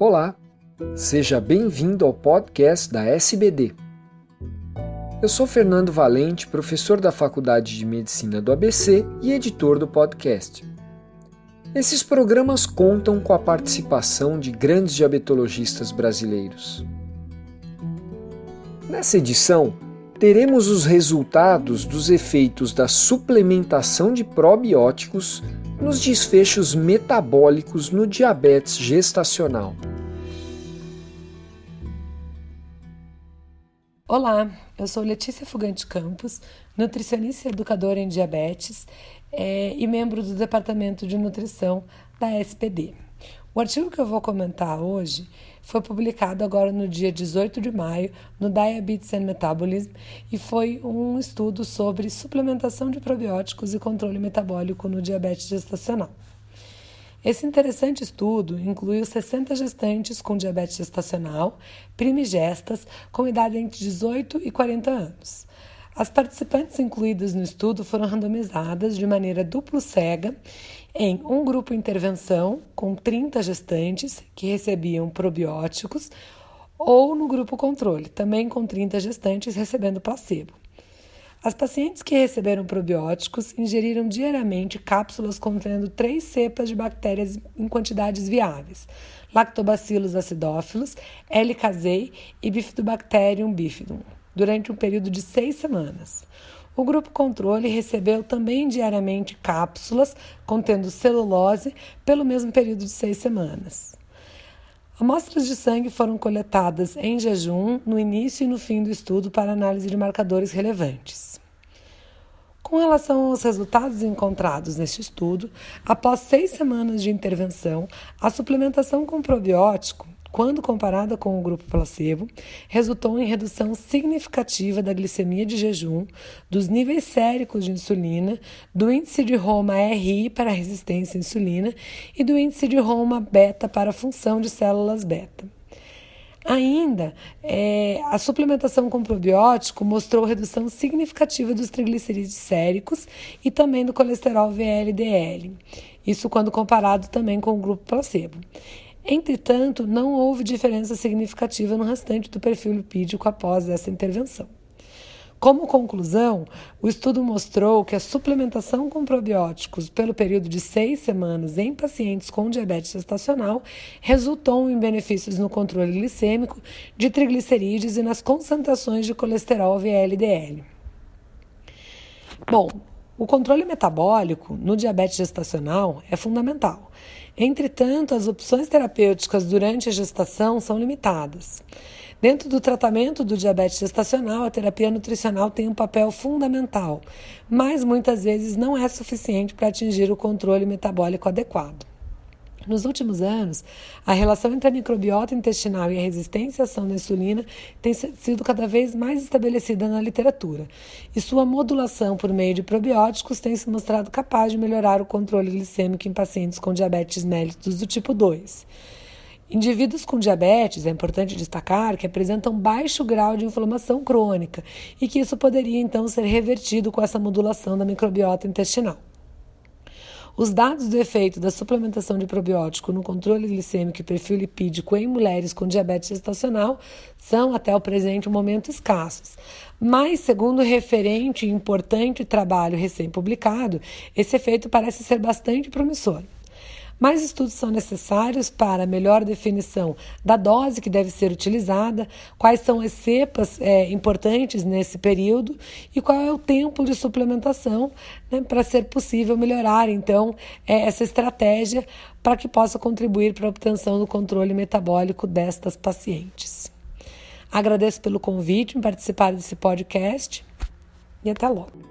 Olá, seja bem-vindo ao podcast da SBD. Eu sou Fernando Valente, professor da Faculdade de Medicina do ABC e editor do podcast. Esses programas contam com a participação de grandes diabetologistas brasileiros. Nessa edição, teremos os resultados dos efeitos da suplementação de probióticos nos desfechos metabólicos no diabetes gestacional. Olá, eu sou Letícia Fugante Campos, nutricionista e educadora em diabetes é, e membro do Departamento de Nutrição da SPD. O artigo que eu vou comentar hoje foi publicado agora no dia 18 de maio no Diabetes and Metabolism e foi um estudo sobre suplementação de probióticos e controle metabólico no diabetes gestacional. Esse interessante estudo incluiu 60 gestantes com diabetes gestacional, primigestas, com idade entre 18 e 40 anos. As participantes incluídas no estudo foram randomizadas de maneira duplo cega em um grupo intervenção com 30 gestantes que recebiam probióticos ou no grupo controle, também com 30 gestantes recebendo placebo. As pacientes que receberam probióticos ingeriram diariamente cápsulas contendo três cepas de bactérias em quantidades viáveis: Lactobacillus acidófilos, L. casei e Bifidobacterium bifidum, durante um período de seis semanas. O grupo controle recebeu também diariamente cápsulas contendo celulose pelo mesmo período de seis semanas. Amostras de sangue foram coletadas em jejum no início e no fim do estudo para análise de marcadores relevantes. Com relação aos resultados encontrados neste estudo, após seis semanas de intervenção, a suplementação com probiótico quando comparada com o grupo placebo, resultou em redução significativa da glicemia de jejum, dos níveis séricos de insulina, do índice de Roma-RI para resistência à insulina e do índice de Roma-beta para a função de células beta. Ainda, é, a suplementação com probiótico mostrou redução significativa dos triglicerídeos séricos e também do colesterol VLDL. Isso quando comparado também com o grupo placebo. Entretanto, não houve diferença significativa no restante do perfil lipídico após essa intervenção. Como conclusão, o estudo mostrou que a suplementação com probióticos pelo período de seis semanas em pacientes com diabetes gestacional resultou em benefícios no controle glicêmico, de triglicerídeos e nas concentrações de colesterol VLDL. Bom, o controle metabólico no diabetes gestacional é fundamental. Entretanto, as opções terapêuticas durante a gestação são limitadas. Dentro do tratamento do diabetes gestacional, a terapia nutricional tem um papel fundamental, mas muitas vezes não é suficiente para atingir o controle metabólico adequado. Nos últimos anos, a relação entre a microbiota intestinal e a resistência à ação da insulina tem sido cada vez mais estabelecida na literatura, e sua modulação por meio de probióticos tem se mostrado capaz de melhorar o controle glicêmico em pacientes com diabetes mellitus do tipo 2. Indivíduos com diabetes, é importante destacar que apresentam baixo grau de inflamação crônica e que isso poderia então ser revertido com essa modulação da microbiota intestinal. Os dados do efeito da suplementação de probiótico no controle glicêmico e perfil lipídico em mulheres com diabetes gestacional são, até o presente, momento escassos. Mas, segundo referente e importante trabalho recém-publicado, esse efeito parece ser bastante promissor. Mais estudos são necessários para melhor definição da dose que deve ser utilizada, quais são as cepas é, importantes nesse período e qual é o tempo de suplementação né, para ser possível melhorar, então, é, essa estratégia para que possa contribuir para a obtenção do controle metabólico destas pacientes. Agradeço pelo convite em participar desse podcast e até logo.